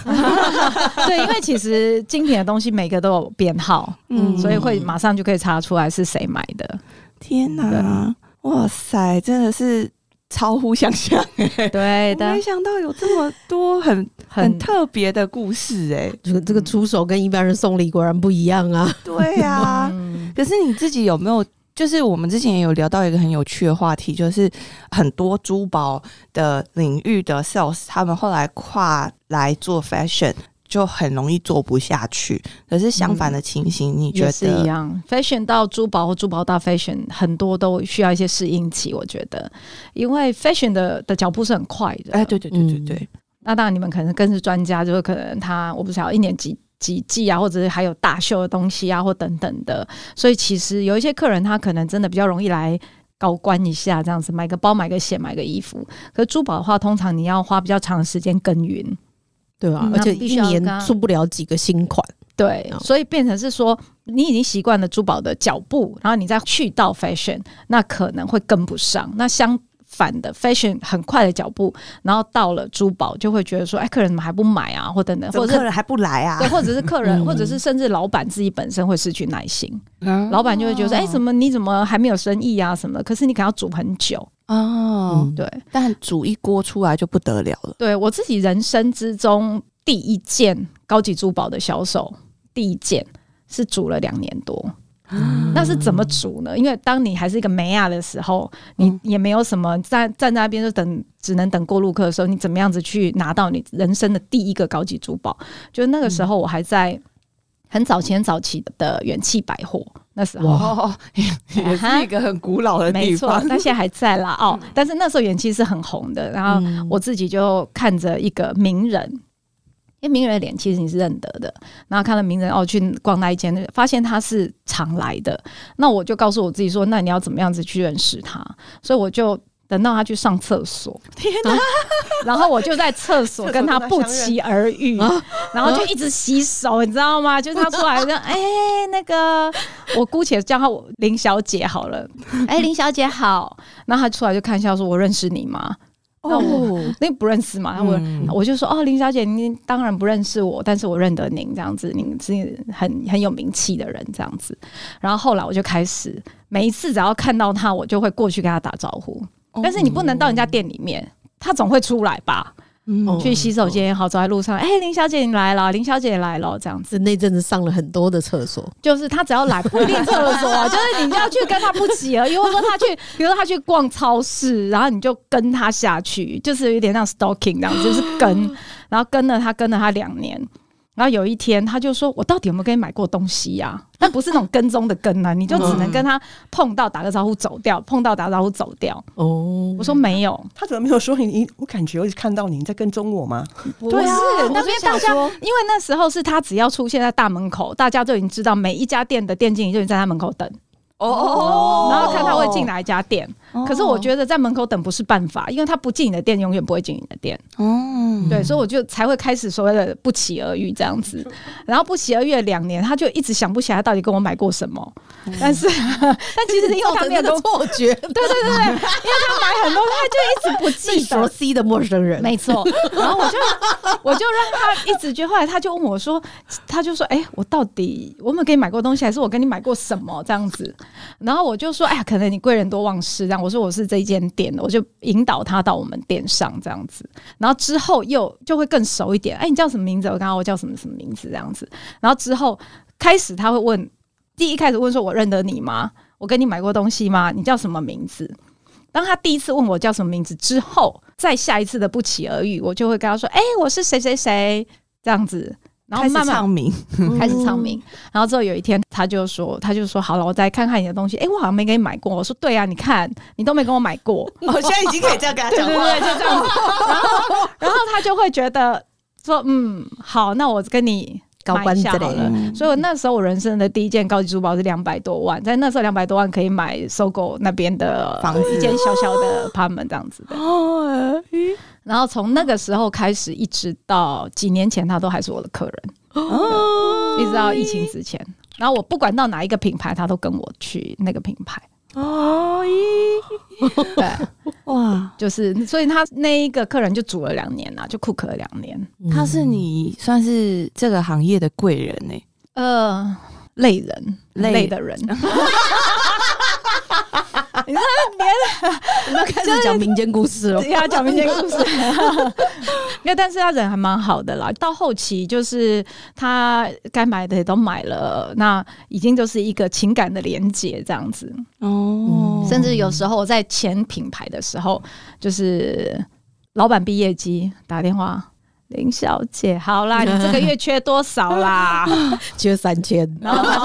对，因为其实精品的东西每个都有编号，嗯。所以会马上就可以查出来是谁买的。天哪，哇塞，真的是超乎想象哎、对的没，想到有这么多很很很特别的故事哎、这个这个出手跟一般人送礼果然不一样啊。对呀、嗯可是你自己有没有？就是我们之前也有聊到一个很有趣的话题，就是很多珠宝的领域的 sales，他们后来跨来做 fashion，就很容易做不下去。可是相反的情形，你觉得是一？样，fashion 到珠宝或珠宝到 fashion，很多都需要一些适应期。我觉得，因为 fashion 的的脚步是很快的。哎，对对对对对，那当然你们可能更是专家，就是可能他我不知道一年几几季啊，或者是还有大秀的东西啊，或等等的。所以其实有一些客人他可能真的比较容易来。高官一下这样子，买个包、买个鞋、买个衣服。可是珠宝的话，通常你要花比较长的时间耕耘，对吧、嗯而且一年出不了几个新款，对，哦所以变成是说，你已经习惯了珠宝的脚步，然后你再去到 fashion，那可能会跟不上。那相反的，fashion 很快的脚步，然后到了珠宝，就会觉得说，哎，客人怎么还不买啊，或等等，或者是客人还不来啊对，？或者是客人，嗯或者是甚至老板自己本身会失去耐心，嗯老板就会觉得说，哎，怎么你怎么还没有生意啊什么的？可是你可能要煮很久，哦，嗯对，但煮一锅出来就不得了了。对我自己人生之中第一件高级珠宝的销售，第一件是煮了两年多。那是怎么煮呢？因为当你还是一个梅亚的时候，你也没有什么站站在那边就等，只能等过路客的时候，你怎么样子去拿到你人生的第一个高级珠宝？就那个时候，我还在很早前、早期的元气百货那时候。哦，也是一个很古老的没错地方，。但现在还在啦哦。但是那时候元气是很红的，然后嗯我自己就看着一个名人，因为名人的脸其实你是认得的，然后看到名人哦，去逛那一间，发现他是常来的，那我就告诉我自己说，那你要怎么样子去认识他？所以我就。等到他去上厕所，天哪！然后我就在厕所跟他不期而遇，然后就一直洗手，你知道吗？就是他出来就 哎、那个我姑且叫她林小姐好了，哎、林小姐好。然后他出来就看笑说：“我认识你吗？”那我哦，那不认识嘛，我、嗯我就说哦，林小姐，您当然不认识我，但是我认得您，这样子，您是很很有名气的人，这样子。然后后来我就开始每一次只要看到他，我就会过去跟他打招呼。但是你不能到人家店里面，他总会出来吧？嗯哦去洗手间也好，走在路上，哎、林小姐你来了，林小姐来了，这样子。那阵子上了很多的厕所，就是他只要来，不一定厕所啊，就是你要去跟他不急而遇，或者说他去，比如说他去逛超市，然后你就跟他下去，就是有点像 stalking 这样子，就是跟，然后跟了他跟了他两年。然后有一天，他就说：“我到底有没有跟你买过东西呀、但不是那种跟踪的跟啊，你就只能跟他碰到打个招呼走掉，碰到打个招呼走掉。哦我，说没有，他怎么没有说你？你我感觉我一直看到你你在跟踪我吗？不对啊是我那边大家，因为那时候是他只要出现在大门口，大家就已经知道每一家店的店经理就已经在他门口等。哦哦然后看他会进哪一家店。哦可是我觉得在门口等不是办法，因为他不进你的店，永远不会进你的店。哦，对，所以我就才会开始所谓的不期而遇这样子。然后不期而遇了两年，他就一直想不起来他到底跟我买过什么。但是，但其实因为他没有跟，造成这个错觉，对对对对，因为他买很多，他就一直不记得。熟悉的陌生人，没错，然后我就我就让他一直觉，后来他就问我说，他就说，哎、我到底我有没有给你买过东西，还是我跟你买过什么这样子？然后我就说，哎呀，可能你贵人多忘事，这样。我说我是这一间店的，我就引导他到我们店上这样子。然后之后又就会更熟一点，哎、你叫什么名字？我刚刚我叫什么什么名字这样子。然后之后开始他会问，第一开始问说，我认得你吗？我跟你买过东西吗？你叫什么名字？当他第一次问我叫什么名字之后，再下一次的不期而遇，我就会跟他说：“哎、我是谁谁谁。”这样子，然后开始慢慢唱名，开始唱名。然后之后有一天，他就说：“他就说好了，我再看看你的东西。哎、我好像没给你买过。”我说：“对啊，你看你都没跟我买过。我现在已经可以这样跟他对讲话，对对，就这样子。然后，然后他就会觉得说：“嗯，好，那我跟你高买一下官之类的好了。”所以我那时候我人生的第一件高级珠宝是两百多万，在那时候两百多万可以买搜狗那边的房子一间小小的 apartment 这样子的。哦，然后从那个时候开始，一直到几年前，他都还是我的客人，哦一直到疫情之前。然后我不管到哪一个品牌，他都跟我去那个品牌。哦咦，对，哇，就是所以他那一个客人就煮了两年啊，就 cook 了两年。他是你算是这个行业的贵人呢，呃，累人，累累的人。你知道我们要开始讲民间故事了。连要讲民间故事，那但是他人还蛮好的啦。到后期就是他该买的也都买了，那已经就是一个情感的连接这样子。哦，甚至有时候我在前品牌的时候，就是老板毕业季打电话。林小姐，好啦，你这个月缺多少啦？缺三千，然后他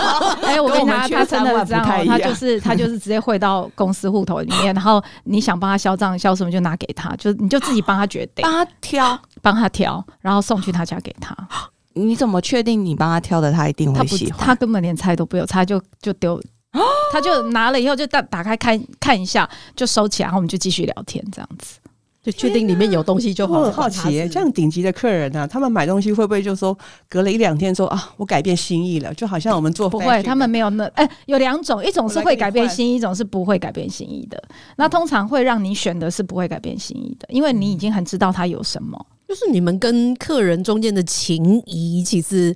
就，哎、我跟跟我们他，他真的这样他就是他就是直接汇到公司户头里面，然后你想帮他销账销什么就拿给他，就你就自己帮他决定，帮他挑，帮他挑，然后送去他家给他。你怎么确定你帮他挑的他一定会喜，欢？他根本连猜都不有猜，就就丢。他就拿了以后就打打开看看一下，就收起来，然后我们就继续聊天这样子。就确定里面有东西就好。我很好奇耶，这样顶级的客人啊，他们买东西会不会就说隔了一两天说啊，我改变心意了？就好像我们做不会，他们没有那哎、有两种，一种是会改变心意，一种是不会改变心意的。那通常会让你选的是不会改变心意的，因为你已经很知道他有什么。就是你们跟客人中间的情谊，其实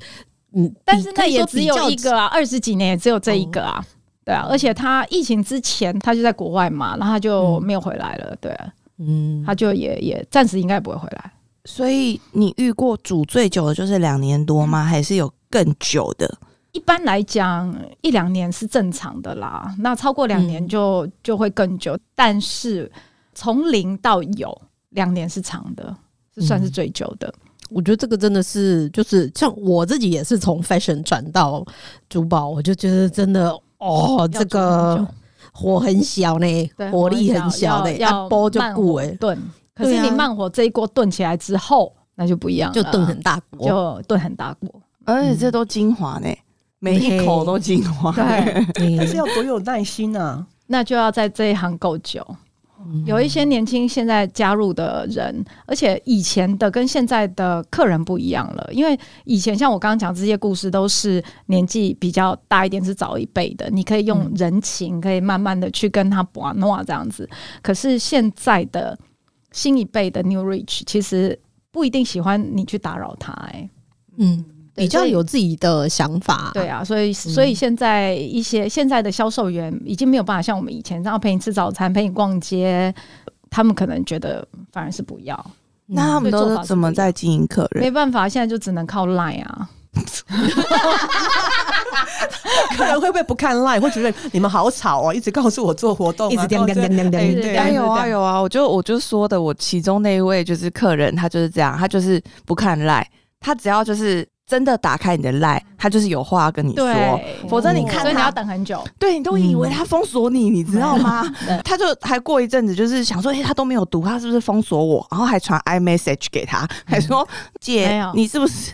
嗯，但是那比可以说也只有一个啊，二十几年也只有这一个啊。对啊，而且他疫情之前他就在国外嘛，然后他就没有回来了，对啊，嗯，他就也也暂时应该不会回来。所以你遇过煮最久的就是两年多吗？还是有更久的？一般来讲，一两年是正常的啦。那超过两年就、就会更久，但是从零到有两年是长的，是算是最久的。我觉得这个真的是，就是像我自己也是从 fashion 转到珠宝，我就觉得真的哦，这个久火很小呢，火力很小呢，要要一波就固哎，炖。可是你慢火这一锅炖起来之后，那就不一样，就炖很大锅，就炖很大锅。而且这都精华呢，每一口都精华。对，嗯但是要多有耐心啊！那就要在这一行够久。有一些年轻现在加入的人，而且以前的跟现在的客人不一样了，因为以前像我刚刚讲这些故事，都是年纪比较大一点，是早一辈的，你可以用人情，可以慢慢的去跟他玩弄这样子。可是现在的新一辈的 New Rich，其实不一定喜欢你去打扰他、哎，嗯，比较有自己的想法，对啊，所以所以现在一些现在的销售员已经没有办法像我们以前这样陪你吃早餐、陪你逛街，他们可能觉得反而是不要，嗯，那他们都是怎么在经营客人？没办法，现在就只能靠 Line 啊。客人会不会不看 line，会觉得你们好吵哦，一直告诉我做活动啊，一直叮叮叮叮叮有啊有啊，我就我就说的，我其中那一位就是客人，他就是这样，他就是不看赖，他只要就是真的打开你的赖，他就是有话要跟你说，否则你看所以你他要等很久。对你都以为他封锁你，你知道吗？他就还过一阵子，就是想说，哎、他都没有读，他是不是封锁我？然后还传 iMessage 给他，还说没姐，你是不是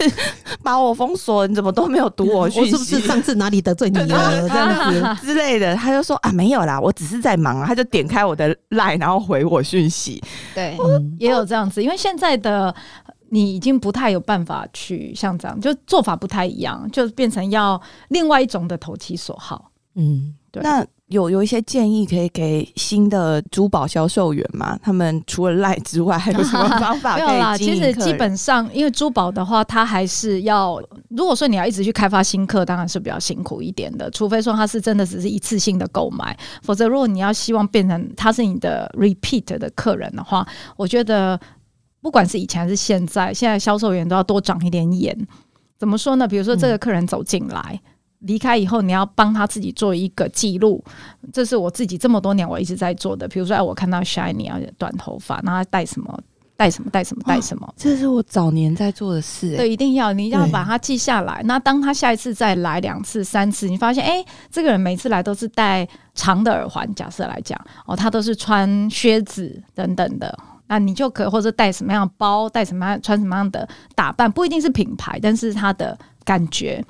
把我封锁？你怎么都没有读我我讯息？是不是上次哪里得罪你了？这样子，之类的，他就说啊没有啦，我只是在忙啊，他就点开我的 line，然后回我讯息。对，嗯也有这样子，因为现在的你已经不太有办法去像这样，就做法不太一样，就变成要另外一种的投其所好。嗯，对那有有一些建议可以给新的珠宝销售员吗？他们除了 line 之外，还有什么方法可 没有啦，其实基本上，因为珠宝的话，它还是要，如果说你要一直去开发新客，当然是比较辛苦一点的。除非说它是真的只是一次性的购买，否则如果你要希望变成他是你的 repeat 的客人的话，我觉得不管是以前还是现在，现在销售员都要多长一点眼。怎么说呢？比如说这个客人走进来。离开以后，你要帮他自己做一个记录，这是我自己这么多年我一直在做的。比如说，哎，我看到 Shiny 啊，短头发，然后他戴什么，戴什么，戴什么，戴什么，这是我早年在做的事、欸。对，一定要你要把它记下来。那当他下一次再来两次、三次，你发现哎、诶这个人每次来都是戴长的耳环，假设来讲哦，他都是穿靴子等等的。那你就可或者带什么样的包，带什么样穿什么样的打扮，不一定是品牌，但是他的感觉。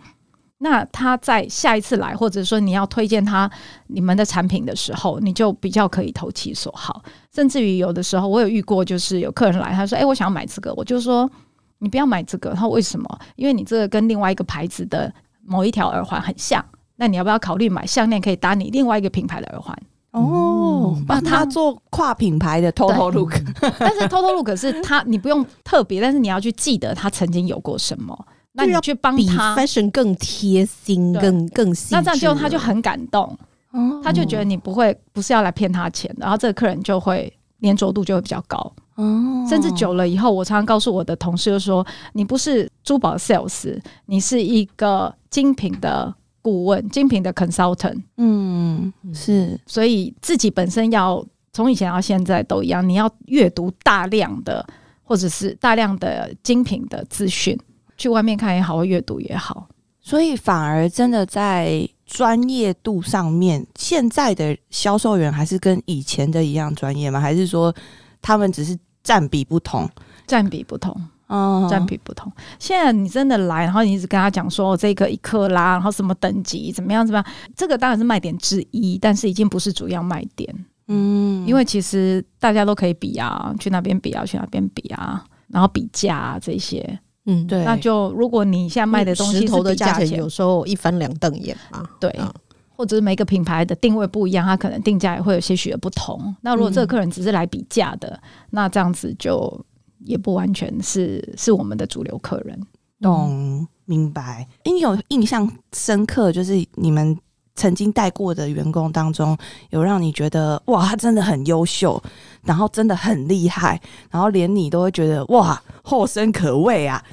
那他在下一次来，或者说你要推荐他你们的产品的时候，你就比较可以投其所好。甚至于有的时候，我有遇过，就是有客人来，他说：“哎、我想要买这个。”我就说：“你不要买这个。”他说：“为什么？因为你这个跟另外一个牌子的某一条耳环很像。那你要不要考虑买项链可以搭你另外一个品牌的耳环？哦，帮他做跨品牌的 Total Look，但是 Total Look 是他，你不用特别，但是你要去记得他曾经有过什么。那你去帮比他，fashion 更贴心，更更细。那这样就他就很感动。哦他就觉得你不会不是要来骗他钱的，然后这个客人就会粘着度就会比较高，哦甚至久了以后，我常常告诉我的同事就说，你不是珠宝 sales，你是一个精品的顾问，精品的 consultant，嗯是所以自己本身要从以前到现在都一样，你要阅读大量的或者是大量的精品的资讯，去外面看也好，或阅读也好。所以反而真的在专业度上面，现在的销售员还是跟以前的一样专业吗？还是说他们只是占比不同？占比不同，哦占比不同。现在你真的来，然后你一直跟他讲说这个一克拉，然后什么等级怎么样怎么样，这个当然是卖点之一，但是已经不是主要卖点。嗯因为其实大家都可以比啊，去那边比啊，去那边比啊，然后比价啊这些。嗯，对，那就如果你现在卖的东西是石头的价钱有，时候一翻两瞪眼嘛。对啊或者是每个品牌的定位不一样，它可能定价也会有些许的不同。那如果这个客人只是来比价的，那这样子就也不完全是是我们的主流客人。懂明白。诶你有印象深刻，就是你们曾经带过的员工当中，有让你觉得哇，他真的很优秀，然后真的很厉害，然后连你都会觉得哇，后生可畏啊。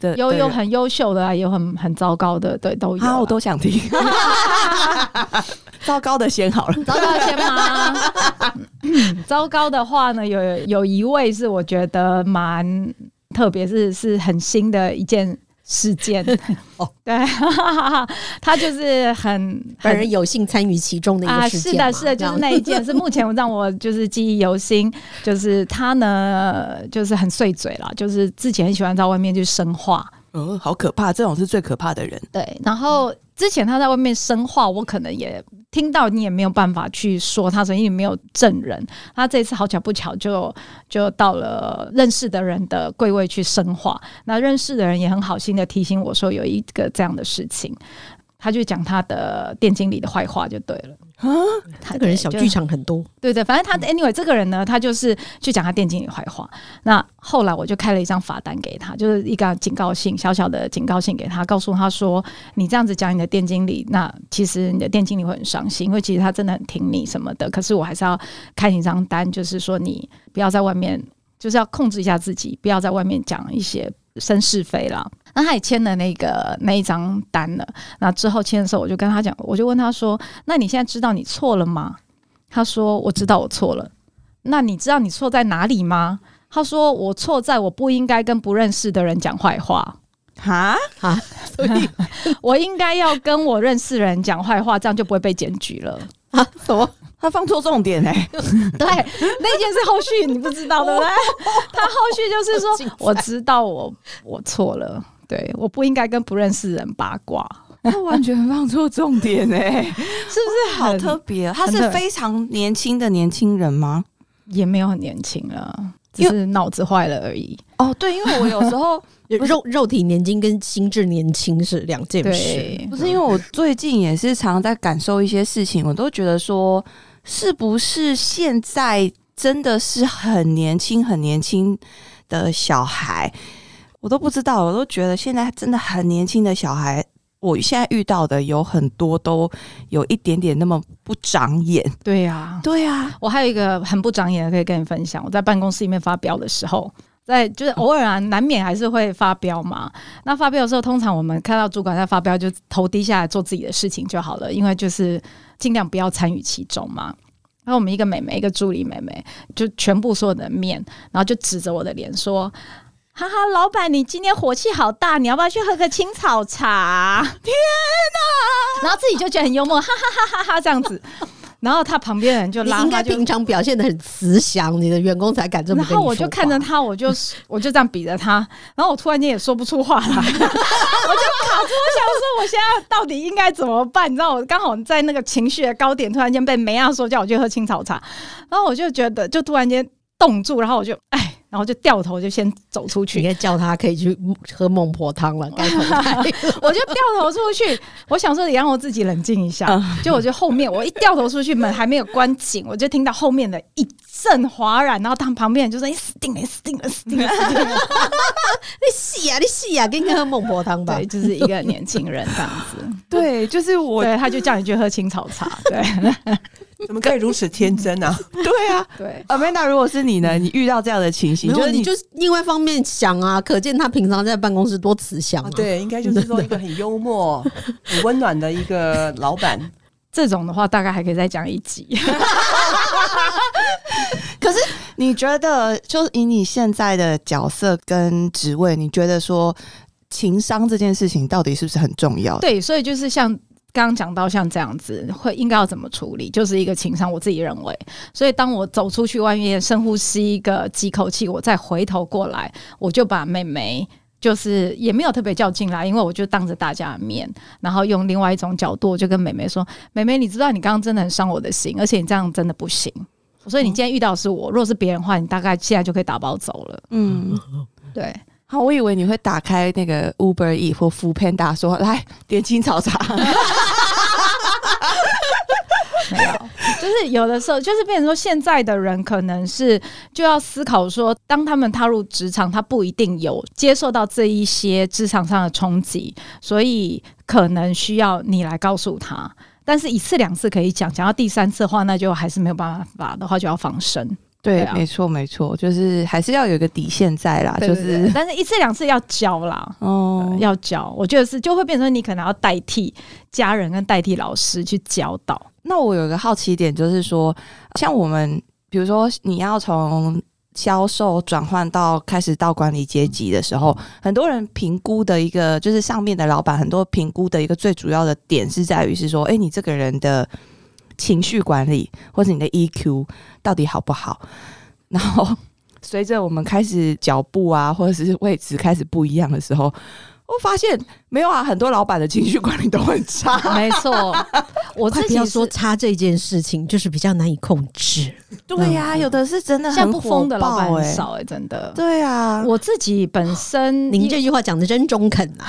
的有有很优秀的、啊，也有很很糟糕的，对，都有啊。好，我都想听。糟糕的先好了，糟糕先吗？糟糕的话呢，有有一位是我觉得蛮特别，是是很新的一件事件。哦，对，他就是很很本人有幸参与其中的一啊，个事件嘛、是的，是的，就是那一件，是目前让我就是记忆犹新。就是他呢，就是很碎嘴了，就是之前很喜欢在外面去生化，嗯，好可怕，这种是最可怕的人。对，然后之前他在外面生话，我可能也听到，你也没有办法去说他，所以你没有证人。他这次好巧不巧就就到了认识的人的柜位去生话，那认识的人也很好心的提醒我说有一个这样的事情，他就讲他的店经理的坏话就对了。他这个人小剧场很多，对对，反正他 anyway 这个人呢，他就是去讲他店经理坏话。那后来我就开了一张罚单给他，就是一个警告信，小小的警告信给他，告诉他说，你这样子讲你的店经理，那其实你的店经理会很伤心，因为其实他真的很挺你什么的。可是我还是要开你一张单，就是说你不要在外面，就是要控制一下自己，不要在外面讲一些生是非了。那他也签了那个那一张单了。那之后签的时候，我就跟他讲，我就问他说：“那你现在知道你错了吗？”他说：“我知道我错了。”那你知道你错在哪里吗？他说：“我错在我不应该跟不认识的人讲坏话，哈，所以 我应该要跟我认识的人讲坏话，这样就不会被检举了。啊什么？他放错重点哎、对，那件事后续你不知道 对不对？他后续就是说，我知道我我错了，对，我不应该跟不认识的人八卦，他完全放错重点哎、是不是好特别。他是非常年轻的年轻人吗？也没有很年轻了，只是脑子坏了而已。哦，对，因为我有时候肉肉体年轻跟心智年轻是两件事。不，是因为我最近也是常常在感受一些事情，我都觉得说，是不是现在真的是很年轻、很年轻的小孩，我都不知道，我都觉得现在真的很年轻的小孩。我现在遇到的有很多都有一点点那么不长眼，对呀、对啊，我还有一个很不长眼的可以跟你分享。我在办公室里面发飙的时候，在就是偶尔啊，难免还是会发飙嘛。那发飙的时候，通常我们看到主管在发飙，就头低下来做自己的事情就好了，因为就是尽量不要参与其中嘛。然后我们一个妹妹，一个助理妹妹，就全部所有的面，然后就指着我的脸说。哈哈，老板，你今天火气好大，你要不要去喝个青草茶？天哪！然后自己就觉得很幽默，哈哈哈哈哈这样子。然后他旁边的人就拉他，就应该平常表现的很慈祥，你的员工才敢这么然后我就看着他，我就 我就这样比着他，然后我突然间也说不出话来，我就卡住，我想说我现在到底应该怎么办？你知道，我刚好在那个情绪的高点，突然间被梅亚说叫我去喝青草茶，然后我就觉得就突然间冻住，然后我就哎，然后就掉头就先走出去，应该叫他可以去喝孟婆汤了，该。我就掉头出去，我想说也让我自己冷静一下。嗯就我就后面，我一掉头出去，门还没有关紧，我就听到后面的一阵哗然，然后他们旁边人就说：“你死定了，死定了，死定了，死定了。你死呀，你死呀，给你喝孟婆汤”吧对，。就是一个年轻人这样子。对，就是我，对，他就叫你去喝青草茶。对怎么可以如此天真啊？对啊。对，Amanda，如果是你呢？你遇到这样的情形，就是你你就是另外一方面想啊，可见他平常在办公室多慈祥啊。啊，对，应该就是说一个很幽默、很温暖的一个老板。这种的话大概还可以再讲一集。可是你觉得，就是以你现在的角色跟职位，你觉得说情商这件事情到底是不是很重要？，对，所以就是像。刚刚讲到像这样子，会应该要怎么处理，就是一个情商，我自己认为。所以当我走出去外面，深呼吸一个几口气，我再回头过来，我就把妹妹。就是也没有特别叫进来，因为我就当着大家的面，然后用另外一种角度，我就跟妹妹说：“妹妹，你知道你刚刚真的很伤我的心，而且你这样真的不行。所以你今天遇到的是我，如果是别人的话，你大概现在就可以打包走了。嗯，对，好，我以为你会打开那个 Uber E 或 f o o Panda 说来点青草茶，没有，就是有的时候，就是变成说，现在的人可能是就要思考说，当他们踏入职场，他不一定有接受到这一些职场上的冲击，所以可能需要你来告诉他。但是一次两次可以讲，讲到第三次的话，那就还是没有办法的话，就要防身。对，没错没错，就是还是要有一个底线在啦，就是但是一次两次要教啦。哦呃，要教，我觉得是就会变成你可能要代替家人跟代替老师去教导。那我有一个好奇点，就是说，像我们，比如说你要从销售转换到开始到管理阶级的时候，很多人评估的一个，就是上面的老板很多评估的一个最主要的点是在于是说，哎、你这个人的情绪管理或者你的 EQ 到底好不好？然后 随着我们开始脚步啊，或者是位置开始不一样的时候。我发现没有啊，很多老板的情绪管理都很差。没错，我自己要说差这件事情，就是比较难以控制。对呀、有的是真的现在不很火疯的老板很少哎、真的。对啊，我自己本身您这句话讲的真中肯啊，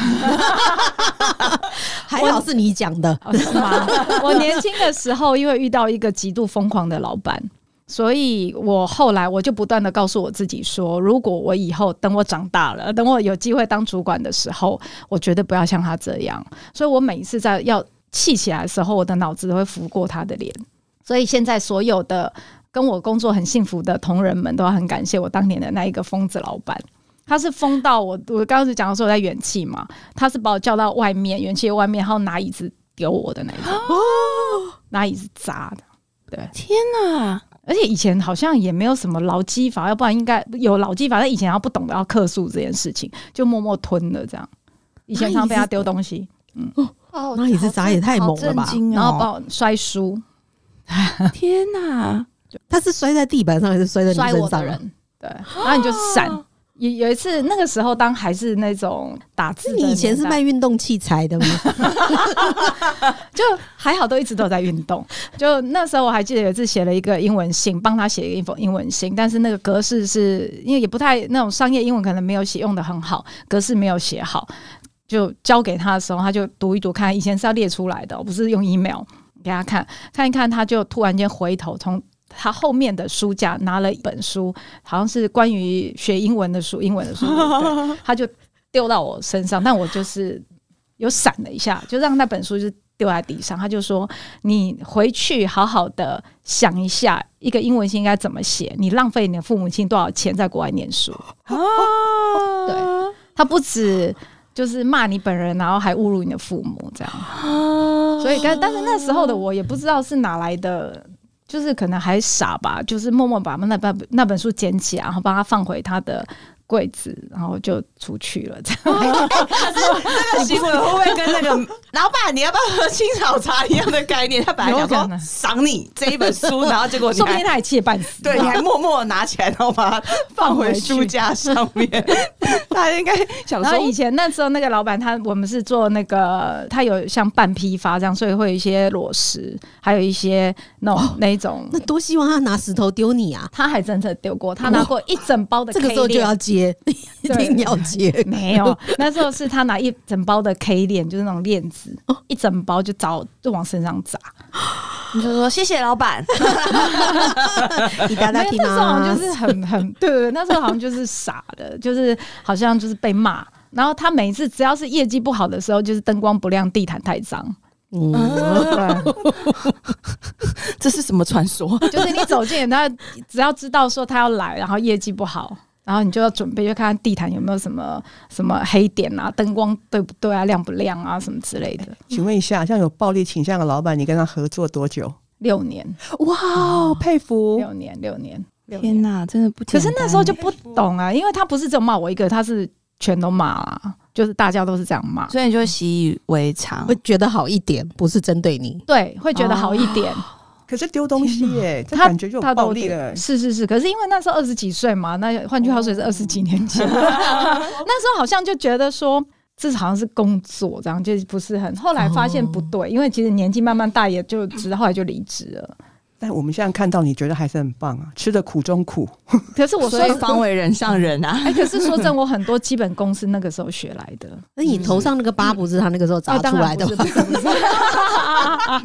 还好是你讲的。哦是吗？我年轻的时候，因为遇到一个极度疯狂的老板，所以我后来我就不断的告诉我自己说，如果我以后等我长大了，等我有机会当主管的时候，我绝对不要像他这样。所以我每一次在要气起来的时候，我的脑子都会拂过他的脸。所以现在所有的跟我工作很幸福的同仁们，都要很感谢我当年的那一个疯子老板。他是疯到我，我刚刚是讲说我在元气嘛，他是把我叫到外面，元气外面，然后拿椅子丢我的那一种，拿椅子砸的。对天哪！而且以前好像也没有什么劳基法，要不然应该有劳基法，但以前要不懂得要克诉这件事情，就默默吞了这样。以前常被他丢东西，嗯哦那椅子砸也太猛了吧然后把我摔书，天哪！他是摔在地板上还是摔在你摔身上啊？我的人，对，然后你就闪。有有一次，那个时候当还是那种打字你以前是卖运动器材的吗？就还好，都一直都在运动。就那时候我还记得有一次写了一个英文信，帮他写一封英文信，但是那个格式是因为也不太那种商业英文，可能没有写用的很好，格式没有写好，就交给他的时候，他就读一读看，以前是要列出来的，不是用 email 给他看，看一看，他就突然间回头从。他后面的书架拿了一本书，好像是关于学英文的书，英文的书，他就丢到我身上，但我就是有闪了一下，就让那本书就丢在地上。他就说：“你回去好好的想一下，一个英文信应该怎么写？你浪费你的父母亲多少钱在国外念书？”啊，对他不止就是骂你本人，然后还侮辱你的父母，这样。所以，但但是那时候的我也不知道是哪来的。就是可能还傻吧，就是默默把那本那本书捡起来，然后把它放回他的柜子，然后就出去了。这样，这个行为会不会跟那个 老板你要不要喝青草茶一样的概念？他本来想说有可能赏你这一本书，然后结果说不定他还气得半死。对，你还默默地拿起来，然后把它放回书架上面。他应该想然后以，前那时候那个老板他我们是做那个，他有像半批发这样，所以会有一些裸石，还有一些那种、那种。那多希望他拿石头丢你啊！他还真的丢过，他拿过一整包的这个时候就要接，一定要接。没有，那时候是他拿一整包的 K 链，就是那种链子，一整包就找就往身上砸。你就说谢谢老板，你大家听没有那时候好？像就是很很对对，对那时候好像就是傻的，就是好像就是被骂。然后他每一次只要是业绩不好的时候，就是灯光不亮、地毯太脏，嗯，这是什么传说？就是你走进他，只要知道说他要来，然后业绩不好，然后你就要准备，就看看地毯有没有什么什么黑点啊，灯光对不对啊，亮不亮啊，什么之类的。请问一下，像有暴力倾向的老板，你跟他合作多久？六年，哇，佩服！六年，六年，天哪，真的不。可是那时候就不懂啊，因为他不是只有骂我一个，他是全都骂啊，就是大家都是这样骂，所以你就习以为常会。觉得好一点，不是针对你。对，会觉得好一点。可是丢东西耶，这他感觉就暴力了。是是是，可是因为那时候二十几岁嘛，那换句话说也是二十几年前，那时候好像就觉得说。这好像是工作，这样就不是很。后来发现不对，因为其实年纪慢慢大，也就知后来就离职了。但我们现在看到，你觉得还是很棒啊，吃的苦中苦。可是我说所以方为人上人啊，哎，可是说真，我很多基本功是那个时候学来的。那你头上那个疤不是他那个时候啊砸出来的吗？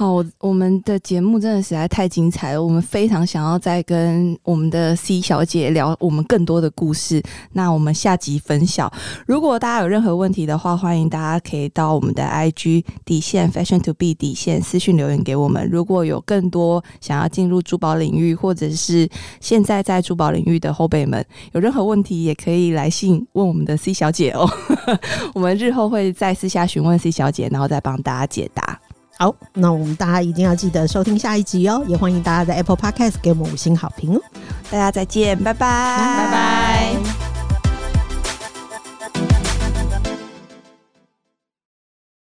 好，我们的节目真的实在太精彩了，我们非常想要再跟我们的 C 小姐聊我们更多的故事。那我们下集分享。如果大家有任何问题的话，欢迎大家可以到我们的 IG 底线 Fashion to Be 底线私信留言给我们。如果有更多想要进入珠宝领域，或者是现在在珠宝领域的后辈们，有任何问题也可以来信问我们的 C 小姐哦。我们日后会再私下询问 C 小姐，然后再帮大家解答。好，那我们大家一定要记得收听下一集哦，也欢迎大家在 Apple Podcast 给我们五星好评哦。大家再见，拜拜，拜拜。